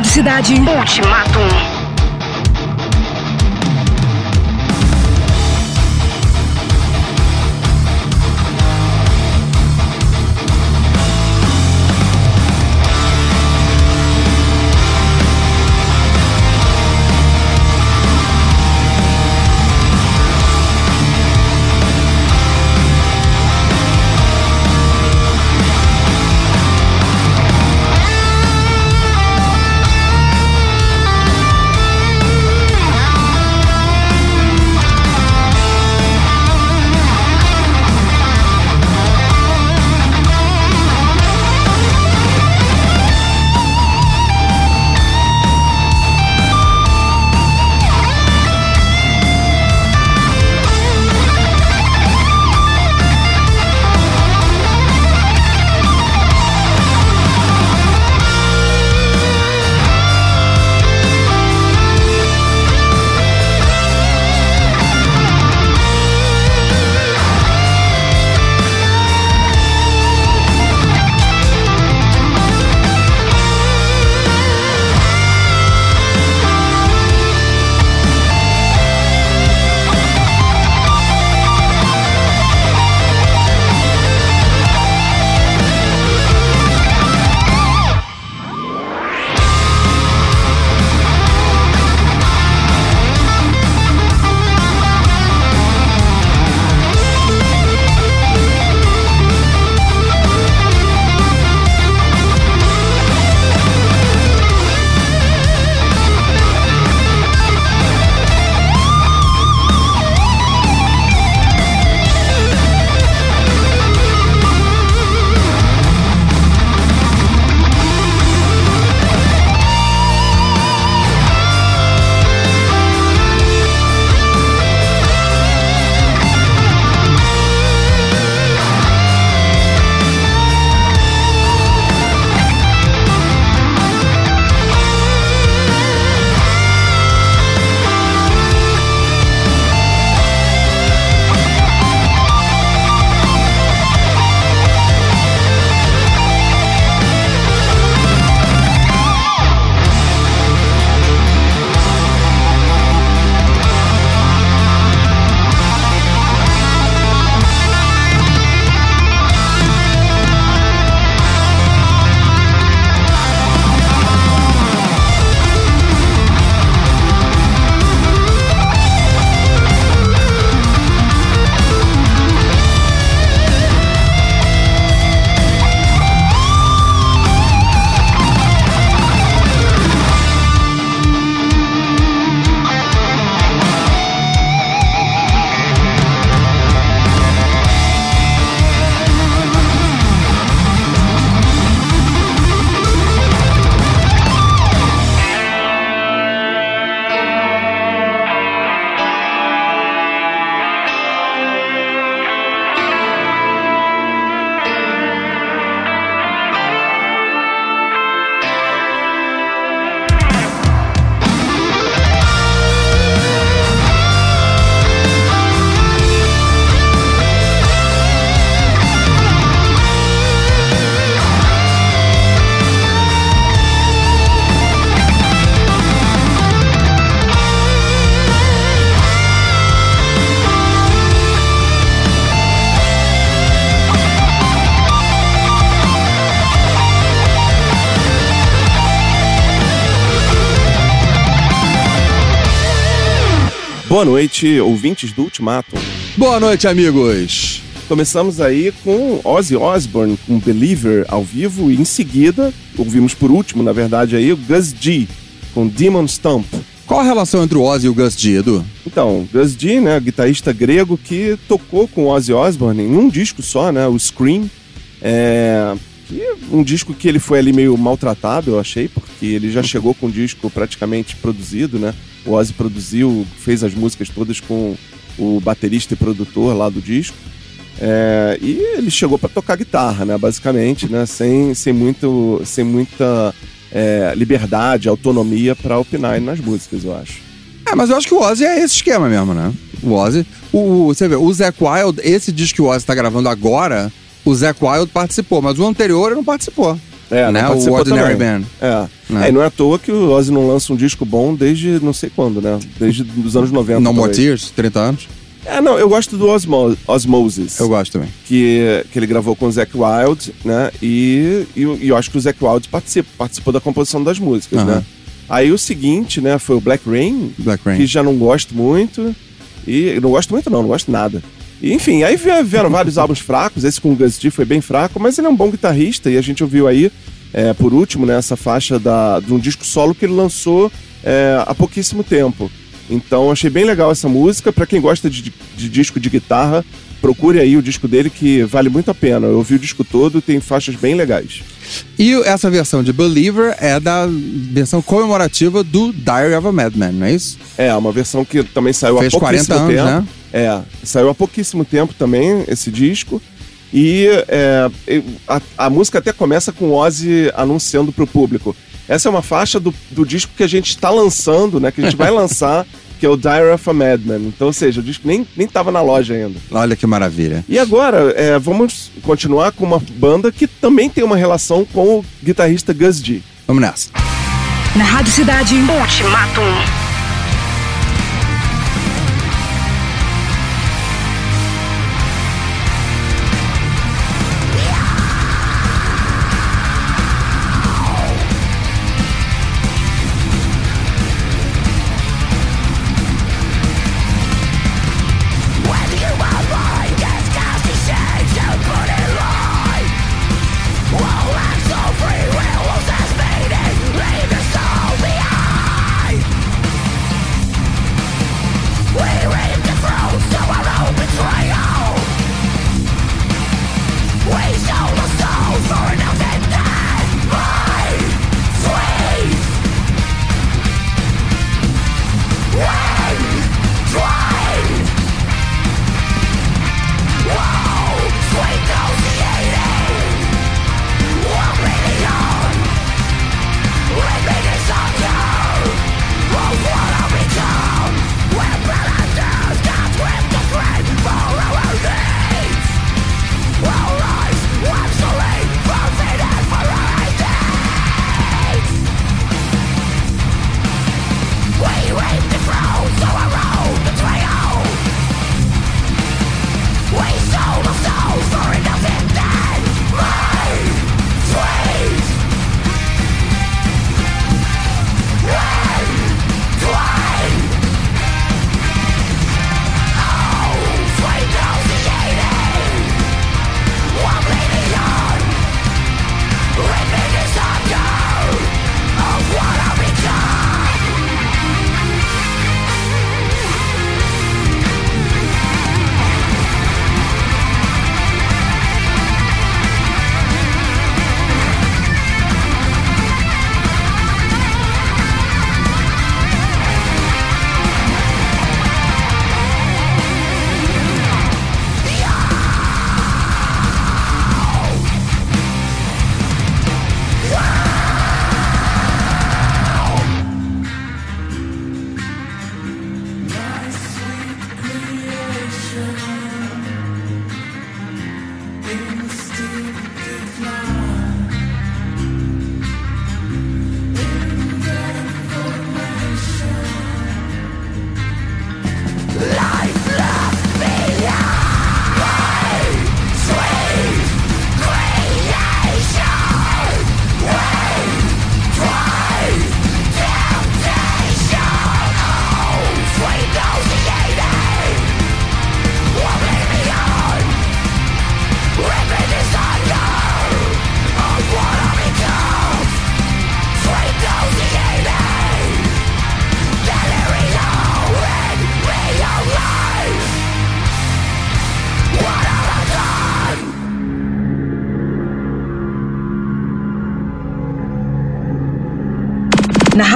Rádio Cidade. Ultimatum. Boa noite, ouvintes do Ultimatum. Boa noite, amigos. Começamos aí com Ozzy Osbourne, com Believer ao vivo, e em seguida, ouvimos por último, na verdade, aí o Gus G, com Demon Stomp. Qual a relação entre o Ozzy e o Gus G, Edu? Então, Gus G, né, guitarrista grego que tocou com Ozzy Osbourne em um disco só, né, o Scream. É, um disco que ele foi ali meio maltratado, eu achei, porque ele já chegou com o disco praticamente produzido, né? O Ozzy produziu, fez as músicas todas com o baterista e produtor lá do disco. É, e ele chegou para tocar guitarra, né? Basicamente, né? Sem, sem, muito, sem muita é, liberdade, autonomia para opinar nas músicas, eu acho. É, mas eu acho que o Ozzy é esse esquema mesmo, né? O Ozzy. O, você vê, o Zac Wild, esse disco que o Ozzy tá gravando agora, o Zac Wild participou, mas o anterior não participou. É, não né? O Ordinary também. Band. É. Né? É, e não é à toa que o Ozzy não lança um disco bom desde não sei quando, né? Desde os anos 90. No More. Tears, 30 anos. É, não, eu gosto do Osmo Osmosis. Eu gosto também. que, que ele gravou com o Zac Wild, né? E, e, eu- e eu acho que o Zac Wild participou, participou da composição das músicas, né? Aí o seguinte, né, foi o Black Rain, Black Rain. que já não gosto muito. E não gosto muito, não, não gosto nada. Enfim, aí vie- vieram vários álbuns fracos, esse com o Gus foi bem fraco, mas ele é um bom guitarrista e a gente ouviu aí, é, por último, né, essa faixa da, de um disco solo que ele lançou é, há pouquíssimo tempo. Então achei bem legal essa música. Pra quem gosta de, de disco de guitarra, procure aí o disco dele que vale muito a pena. Eu ouvi o disco todo, tem faixas bem legais. E essa versão de Believer é da versão comemorativa do Diary of a Madman, não é isso? É, uma versão que também saiu Fez há pouquíssimo 40 anos, tempo. né? É, saiu há pouquíssimo tempo também esse disco. E é, a, a música até começa com o Ozzy anunciando pro público. Essa é uma faixa do, do disco que a gente está lançando, né? Que a gente vai lançar, que é o Diary of a Madman. Então, ou seja, o disco nem, nem tava na loja ainda. Olha que maravilha. E agora, é, vamos continuar com uma banda que também tem uma relação com o guitarrista Gus D. Vamos nessa. Na Rádio Cidade. Ultimatum.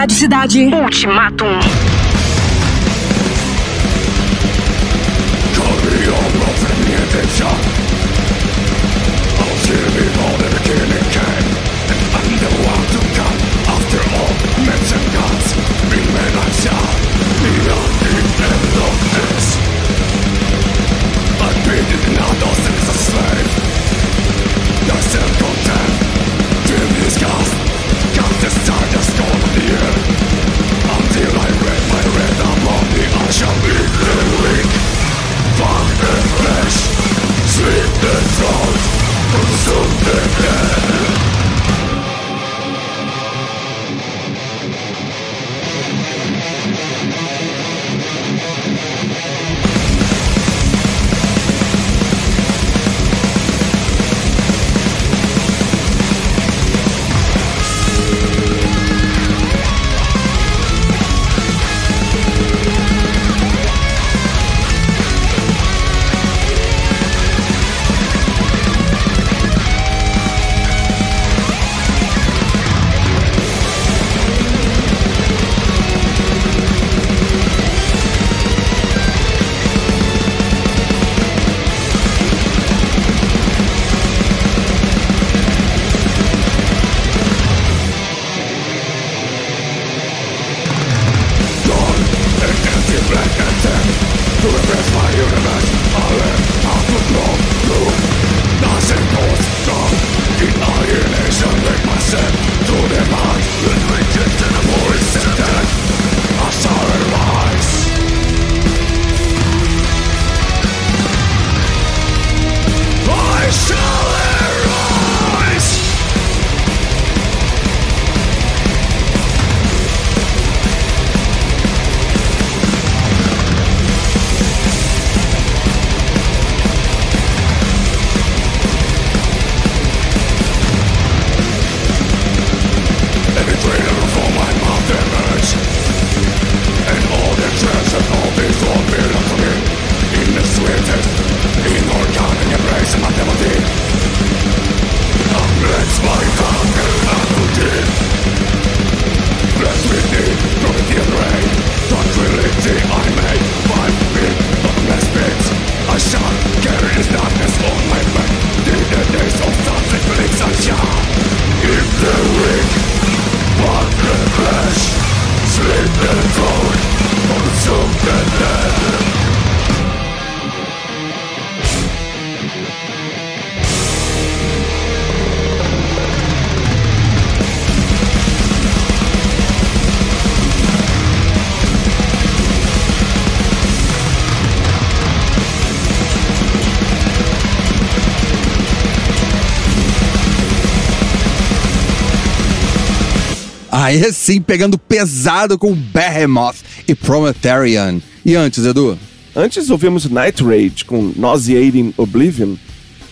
Rádio Cidade. Ultimatum. Consum the dead Aí sim, pegando pesado com Behemoth e Promethean. E antes, Edu? Antes ouvimos Night Rage com Nauseating Oblivion.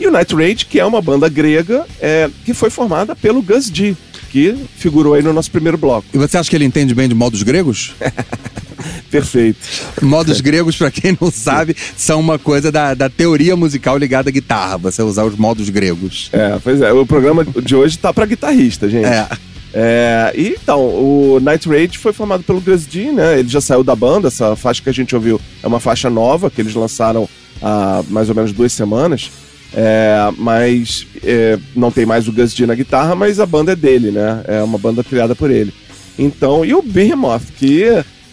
E o Night Rage, que é uma banda grega é, que foi formada pelo Gus G, que figurou aí no nosso primeiro bloco. E você acha que ele entende bem de modos gregos? Perfeito. Modos gregos, pra quem não sabe, são uma coisa da, da teoria musical ligada à guitarra, você usar os modos gregos. É, pois é. O programa de hoje tá pra guitarrista, gente. É. É, e então, o Night Rage foi formado pelo Gus D, né? Ele já saiu da banda, essa faixa que a gente ouviu é uma faixa nova que eles lançaram há mais ou menos duas semanas. É, mas é, não tem mais o Gus D na guitarra, mas a banda é dele, né? É uma banda criada por ele. Então, e o Behemoth, que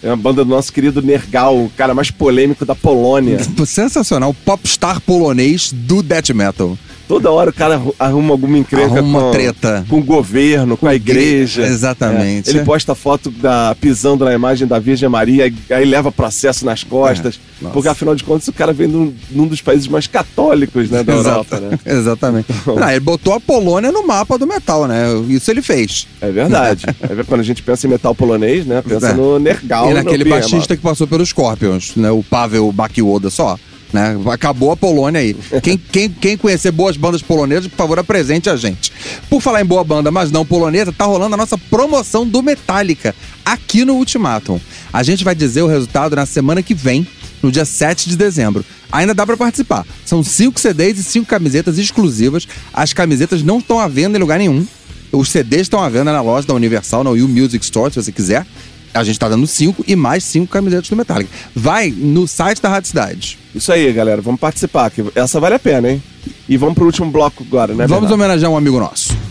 é uma banda do nosso querido Nergal, o cara mais polêmico da Polônia. Sensacional, popstar polonês do death metal. Toda hora o cara arru- arruma alguma encrenca Arruma com, treta. com o governo, com, a igreja. Exatamente. É, ele posta foto da pisando na imagem da Virgem Maria, aí- aí leva processo nas costas. É, porque afinal de contas o cara vem num, num dos países mais católicos né, da Europa, né? Exatamente. Não, ele botou a Polônia no mapa do metal, né? Isso ele fez. É verdade. É quando a gente pensa em metal polonês, né? Pensa É. no Nergal. e naquele baixista que passou pelos Scorpions, né? O Pavel Bakioda só. Né? Acabou a Polônia aí. Quem, quem, quem conhecer boas bandas polonesas, por favor, apresente a gente. Por falar em boa banda, mas não polonesa, tá rolando a nossa promoção do Metallica aqui no Ultimatum. A gente vai dizer o resultado na semana que vem, no dia 7 de dezembro. Ainda dá pra participar. São cinco CDs e cinco camisetas exclusivas. As camisetas não estão à venda em lugar nenhum. Os CDs estão à venda na loja da Universal, na U Music Store, se você quiser. A gente tá dando cinco e mais cinco camisetas do Metallica. Vai no site da Rádio Cidade. Isso aí, galera. Vamos participar. Que essa vale a pena, hein? E vamos pro último bloco agora, né? Vamos Bernardo? homenagear um amigo nosso.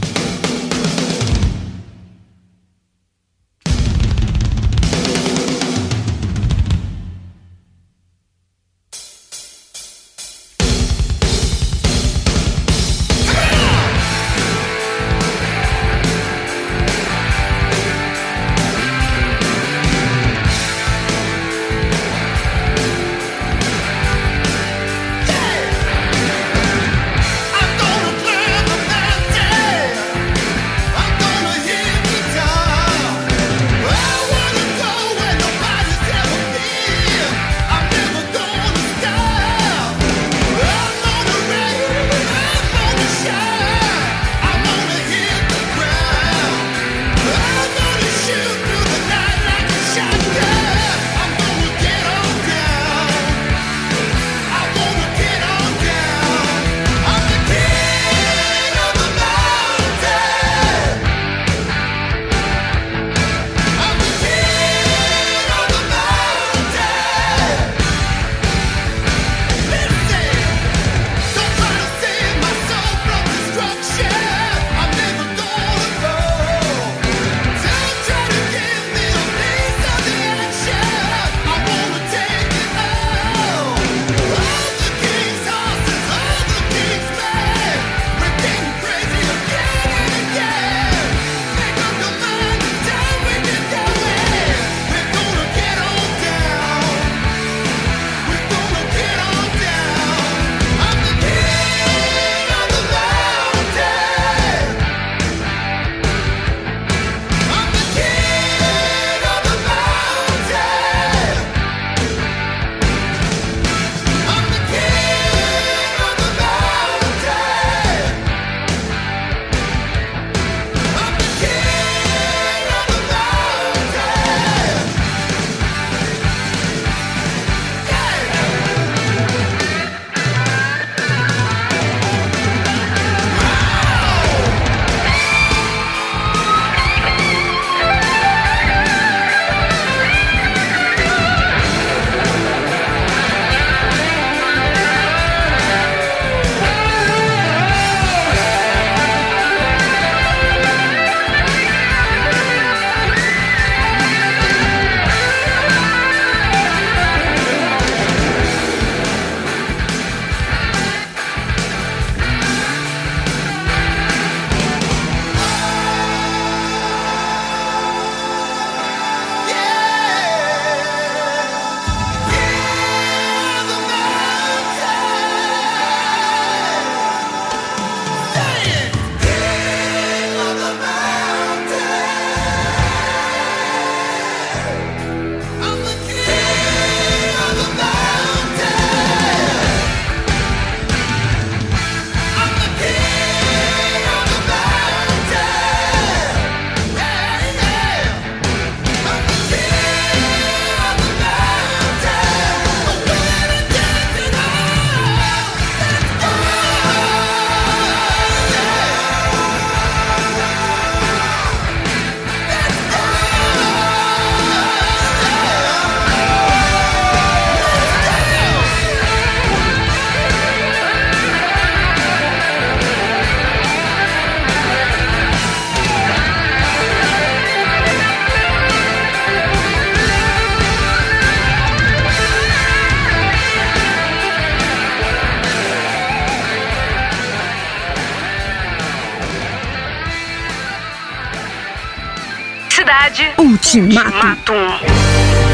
Cidade Ultimato. Ultimatum.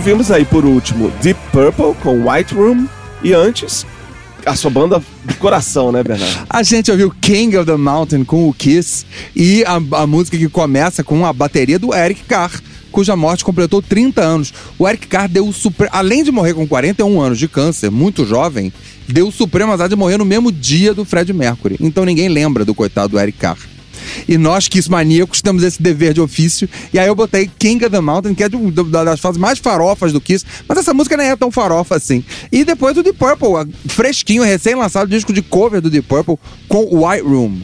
Ouvimos aí por último Deep Purple com White Room e antes a sua banda do coração, né, Bernardo? A gente ouviu King of the Mountain com o Kiss e a, a música que começa com a bateria do Eric Carr, cuja morte completou 30 anos. O Eric Carr deu o supremo. Além de morrer com 41 anos de câncer, muito jovem, deu o supremo azar de morrer no mesmo dia do Fred Mercury. Então ninguém lembra do coitado do Eric Carr. E nós, Kiss maníacos, temos esse dever de ofício. E aí eu botei King of the Mountain, que é das fases mais farofas do Kiss. Mas essa música nem é tão farofa assim. E depois o Deep Purple, fresquinho, recém-lançado, disco de cover do Deep Purple com White Room.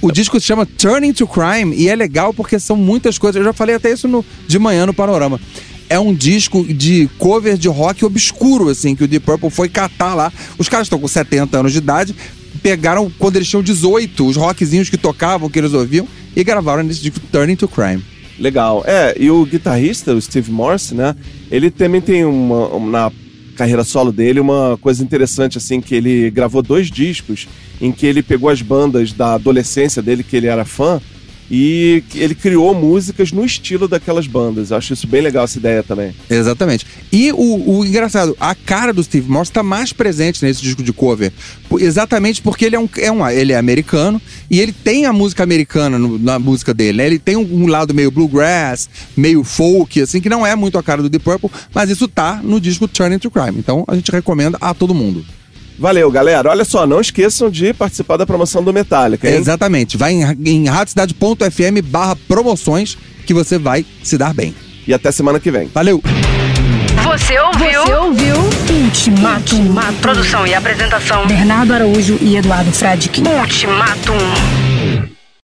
O disco se chama Turning to Crime e é legal porque são muitas coisas. Eu já falei até isso no, de manhã no Panorama. É um disco de cover de rock obscuro, assim, que o Deep Purple foi catar lá. Os caras estão com 70 anos de idade, pegaram quando eles tinham 18, os rockzinhos que tocavam, que eles ouviam, e gravaram nesse disco Turning to Crime. Legal. É, e o guitarrista, o Steve Morse, né? Ele também tem uma, um- na carreira solo dele uma coisa interessante, assim, que ele gravou dois discos em que ele pegou as bandas da adolescência dele, que ele era fã, e ele criou músicas no estilo daquelas bandas. Eu acho isso bem legal, essa ideia também. Exatamente. E o, o engraçado, a cara do Steve Morse está mais presente nesse disco de cover. Exatamente porque ele é um, é um ele é americano e ele tem a música americana no- na música dele, né? Ele tem um, um lado meio bluegrass, meio folk, assim, que não é muito a cara do Deep Purple, mas isso tá no disco Turning to Crime. Então a gente recomenda a todo mundo. Valeu, galera. Olha só, não esqueçam de participar da promoção do Metallica, hein? Exatamente. Vai em, em radiocidade.fm barra promoções que você vai se dar bem. E até semana que vem. Valeu! Você ouviu? Você ouviu Ultimatum. Produção e apresentação. Bernardo Araújo e Eduardo Fradique. Ultimatum.